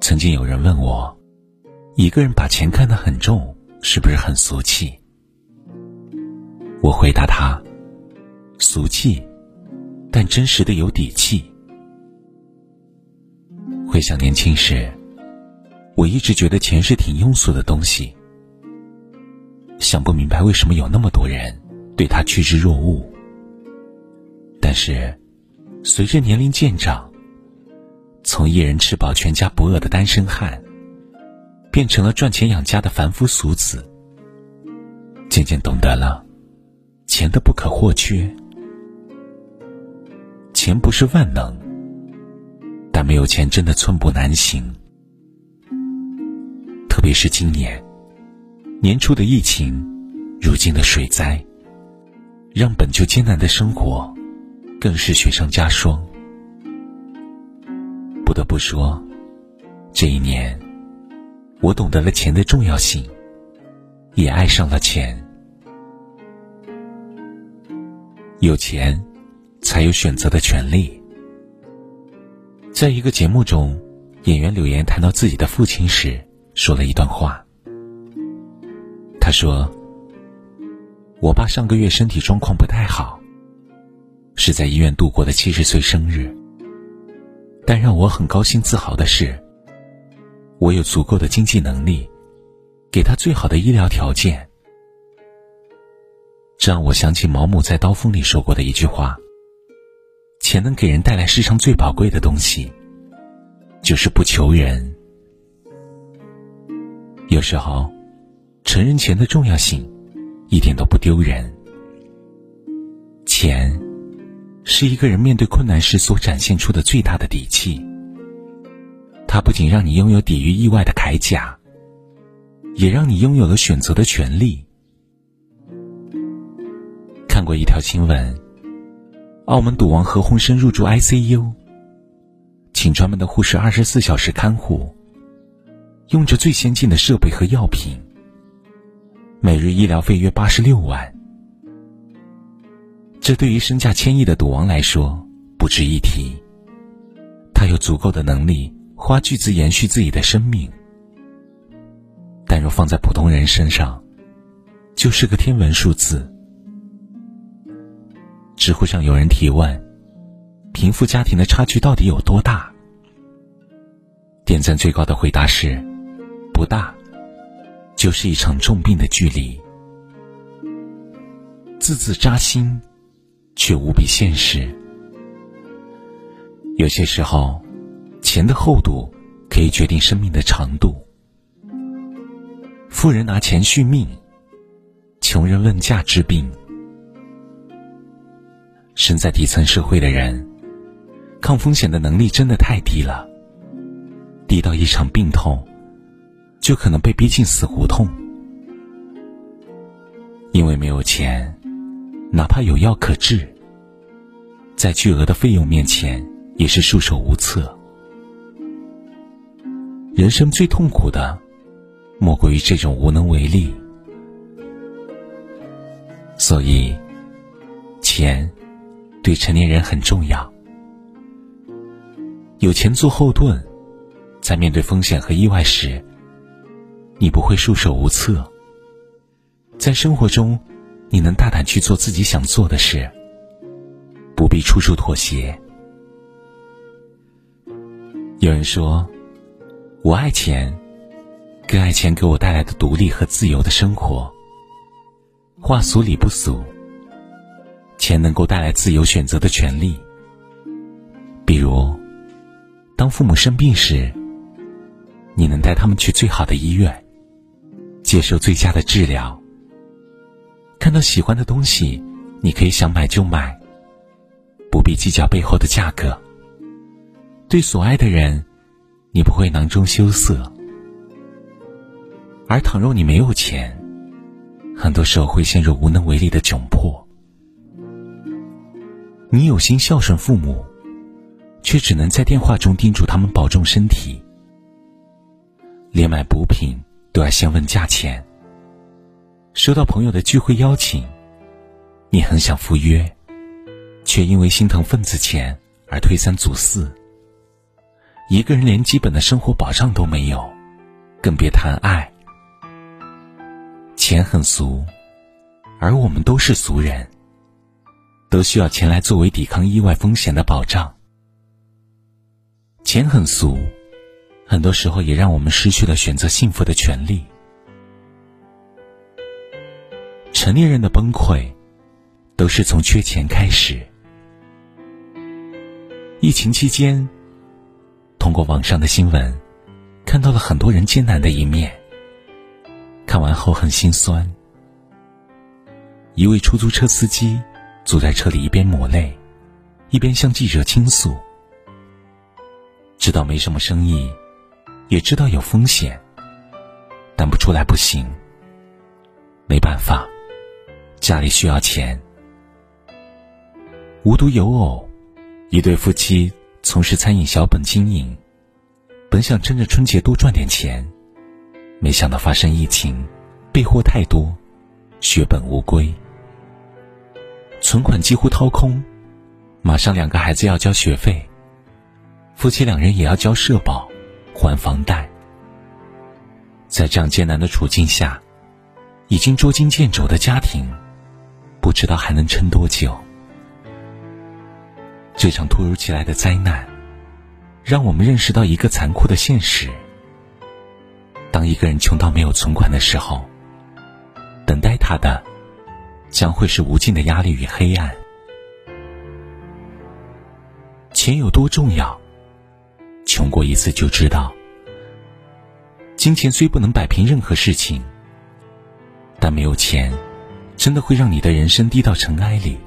曾经有人问我，一个人把钱看得很重，是不是很俗气？我回答他：俗气，但真实的有底气。回想年轻时，我一直觉得钱是挺庸俗的东西，想不明白为什么有那么多人对他趋之若鹜。但是，随着年龄渐长，从一人吃饱全家不饿的单身汉，变成了赚钱养家的凡夫俗子，渐渐懂得了钱的不可或缺。钱不是万能，但没有钱真的寸步难行。特别是今年年初的疫情，如今的水灾，让本就艰难的生活更是雪上加霜。不得不说，这一年，我懂得了钱的重要性，也爱上了钱。有钱，才有选择的权利。在一个节目中，演员柳岩谈到自己的父亲时，说了一段话。他说：“我爸上个月身体状况不太好，是在医院度过的七十岁生日。”但让我很高兴自豪的是，我有足够的经济能力，给他最好的医疗条件。这让我想起毛姆在《刀锋》里说过的一句话：“钱能给人带来世上最宝贵的东西，就是不求人。”有时候，承认钱的重要性，一点都不丢人。钱。是一个人面对困难时所展现出的最大的底气。它不仅让你拥有抵御意外的铠甲，也让你拥有了选择的权利。看过一条新闻：澳门赌王何鸿燊入住 ICU，请专门的护士二十四小时看护，用着最先进的设备和药品，每日医疗费约八十六万。这对于身价千亿的赌王来说不值一提。他有足够的能力花巨资延续自己的生命，但若放在普通人身上，就是个天文数字。知乎上有人提问：贫富家庭的差距到底有多大？点赞最高的回答是：不大，就是一场重病的距离。字字扎心。却无比现实。有些时候，钱的厚度可以决定生命的长度。富人拿钱续命，穷人问价治病。身在底层社会的人，抗风险的能力真的太低了，低到一场病痛，就可能被逼进死胡同。因为没有钱。哪怕有药可治，在巨额的费用面前，也是束手无策。人生最痛苦的，莫过于这种无能为力。所以，钱对成年人很重要。有钱做后盾，在面对风险和意外时，你不会束手无策。在生活中。你能大胆去做自己想做的事，不必处处妥协。有人说：“我爱钱，更爱钱给我带来的独立和自由的生活。”话俗理不俗，钱能够带来自由选择的权利。比如，当父母生病时，你能带他们去最好的医院，接受最佳的治疗。看到喜欢的东西，你可以想买就买，不必计较背后的价格。对所爱的人，你不会囊中羞涩。而倘若你没有钱，很多时候会陷入无能为力的窘迫。你有心孝顺父母，却只能在电话中叮嘱他们保重身体，连买补品都要先问价钱。收到朋友的聚会邀请，你很想赴约，却因为心疼份子钱而推三阻四。一个人连基本的生活保障都没有，更别谈爱。钱很俗，而我们都是俗人，都需要钱来作为抵抗意外风险的保障。钱很俗，很多时候也让我们失去了选择幸福的权利。成年人的崩溃，都是从缺钱开始。疫情期间，通过网上的新闻，看到了很多人艰难的一面。看完后很心酸。一位出租车司机坐在车里，一边抹泪，一边向记者倾诉。知道没什么生意，也知道有风险，但不出来不行。没办法。家里需要钱。无独有偶，一对夫妻从事餐饮小本经营，本想趁着春节多赚点钱，没想到发生疫情，备货太多，血本无归，存款几乎掏空，马上两个孩子要交学费，夫妻两人也要交社保，还房贷。在这样艰难的处境下，已经捉襟见肘的家庭。不知道还能撑多久。这场突如其来的灾难，让我们认识到一个残酷的现实：当一个人穷到没有存款的时候，等待他的将会是无尽的压力与黑暗。钱有多重要？穷过一次就知道。金钱虽不能摆平任何事情，但没有钱。真的会让你的人生低到尘埃里。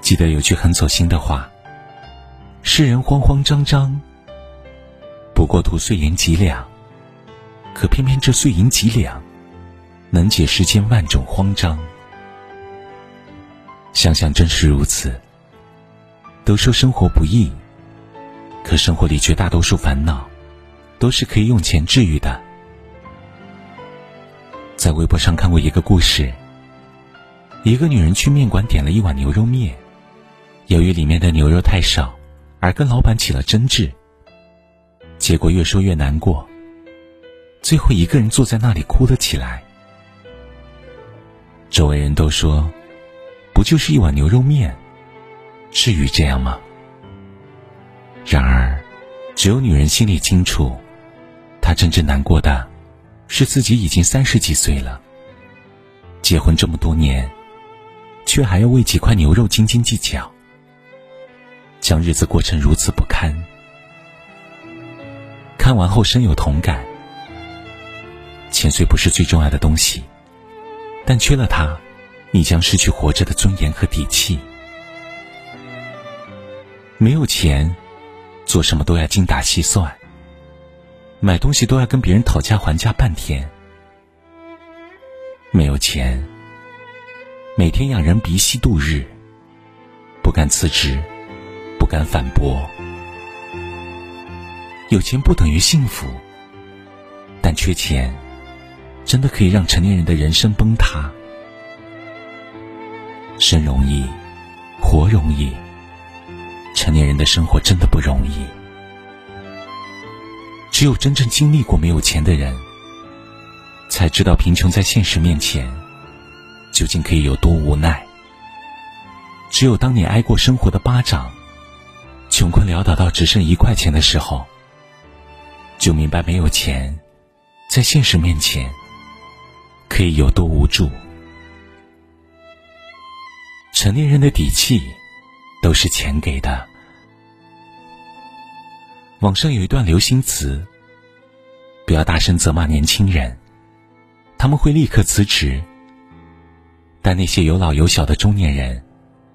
记得有句很走心的话：“世人慌慌张张，不过图碎银几两，可偏偏这碎银几两，能解世间万种慌张。”想想正是如此。都说生活不易，可生活里绝大多数烦恼，都是可以用钱治愈的。在微博上看过一个故事。一个女人去面馆点了一碗牛肉面，由于里面的牛肉太少，而跟老板起了争执。结果越说越难过，最后一个人坐在那里哭了起来。周围人都说：“不就是一碗牛肉面，至于这样吗？”然而，只有女人心里清楚，她真正难过的。是自己已经三十几岁了，结婚这么多年，却还要为几块牛肉斤斤计较，将日子过成如此不堪。看完后深有同感。钱虽不是最重要的东西，但缺了它，你将失去活着的尊严和底气。没有钱，做什么都要精打细算。买东西都要跟别人讨价还价半天，没有钱，每天仰人鼻息度日，不敢辞职，不敢反驳。有钱不等于幸福，但缺钱，真的可以让成年人的人生崩塌。生容易，活容易，成年人的生活真的不容易。只有真正经历过没有钱的人，才知道贫穷在现实面前，究竟可以有多无奈。只有当你挨过生活的巴掌，穷困潦倒到只剩一块钱的时候，就明白没有钱，在现实面前，可以有多无助。成年人的底气，都是钱给的。网上有一段流行词：“不要大声责骂年轻人，他们会立刻辞职。但那些有老有小的中年人，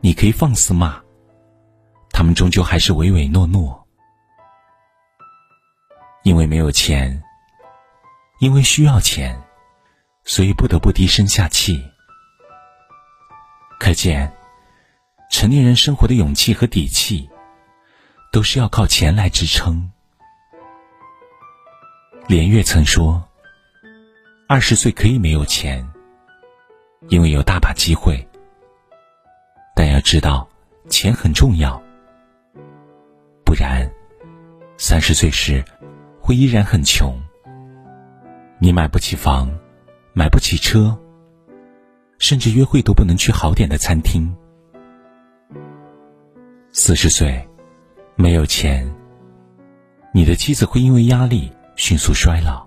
你可以放肆骂，他们终究还是唯唯诺诺。因为没有钱，因为需要钱，所以不得不低声下气。可见，成年人生活的勇气和底气。”都是要靠钱来支撑。连岳曾说：“二十岁可以没有钱，因为有大把机会。但要知道，钱很重要，不然三十岁时会依然很穷。你买不起房，买不起车，甚至约会都不能去好点的餐厅。四十岁没有钱，你的妻子会因为压力迅速衰老，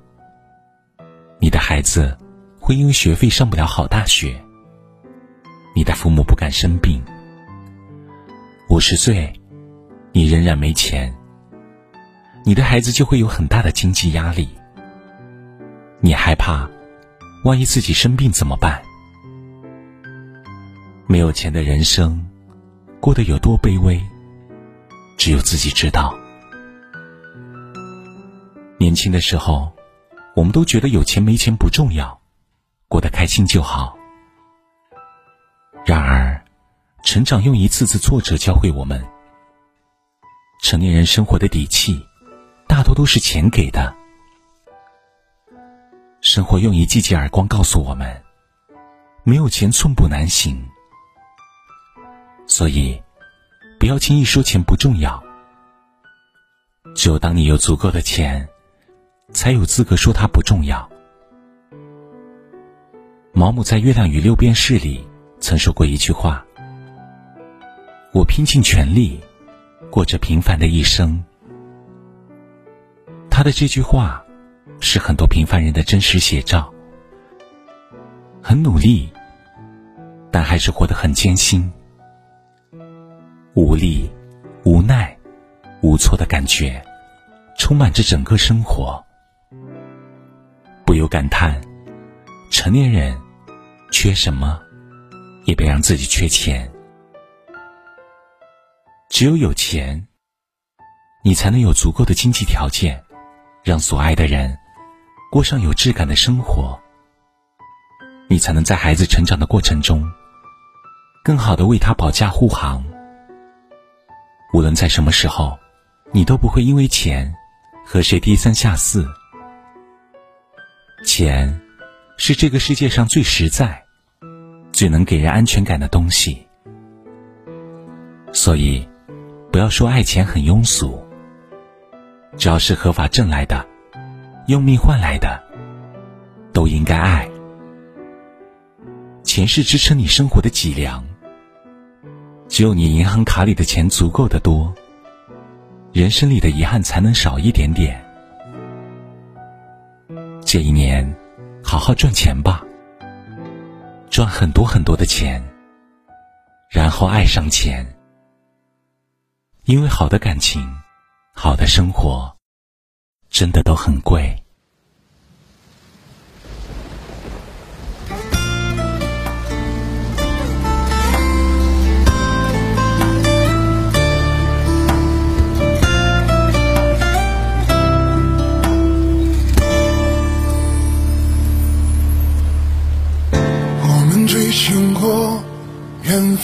你的孩子会因为学费上不了好大学，你的父母不敢生病。五十岁，你仍然没钱，你的孩子就会有很大的经济压力。你害怕，万一自己生病怎么办？没有钱的人生，过得有多卑微，只有自己知道。年轻的时候，我们都觉得有钱没钱不重要，过得开心就好。然而，成长用一次次挫折教会我们，成年人生活的底气，大多都是钱给的。生活用一记记耳光告诉我们，没有钱寸步难行。所以，不要轻易说钱不重要。只有当你有足够的钱，才有资格说它不重要。毛姆在《月亮与六便士》里曾说过一句话。我拼尽全力，过着平凡的一生。他的这句话，是很多平凡人的真实写照。很努力，但还是活得很艰辛，无力、无奈、无措的感觉，充满着整个生活。不由感叹，成年人缺什么，也别让自己缺钱。只有有钱，你才能有足够的经济条件，让所爱的人过上有质感的生活。你才能在孩子成长的过程中，更好的为他保驾护航。无论在什么时候，你都不会因为钱和谁低三下四。钱是这个世界上最实在、最能给人安全感的东西，所以。不要说爱钱很庸俗，只要是合法挣来的，用命换来的，都应该爱。钱是支撑你生活的脊梁，只有你银行卡里的钱足够的多，人生里的遗憾才能少一点点。这一年，好好赚钱吧，赚很多很多的钱，然后爱上钱。因为好的感情，好的生活，真的都很贵。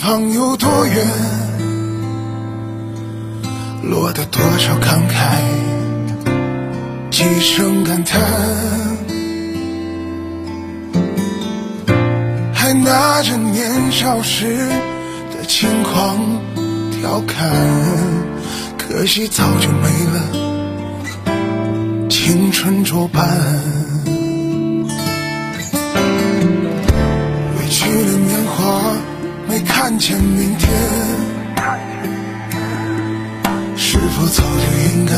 远方有多远？落得多少感慨，几声感叹，还拿着年少时的轻狂调侃，可惜早就没了青春作伴，没看见明天。是否早就应该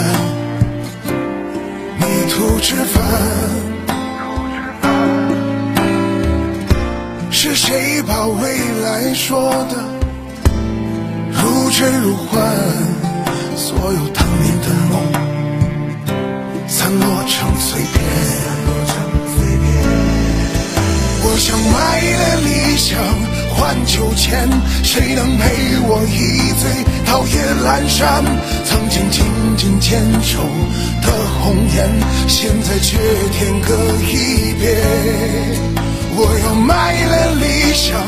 迷途知返？是谁把未来说的如真如幻？所有当年的梦散落成碎片。我想卖了理想。换酒钱，谁能陪我一醉到夜阑珊？曾经紧紧牵手的红颜，现在却天各一别。我要卖了理想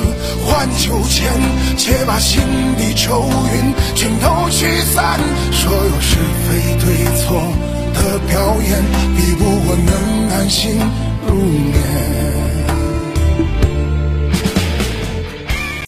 换酒钱，且把心底愁云全都驱散。所有是非对错的表演，比不过能安心入眠。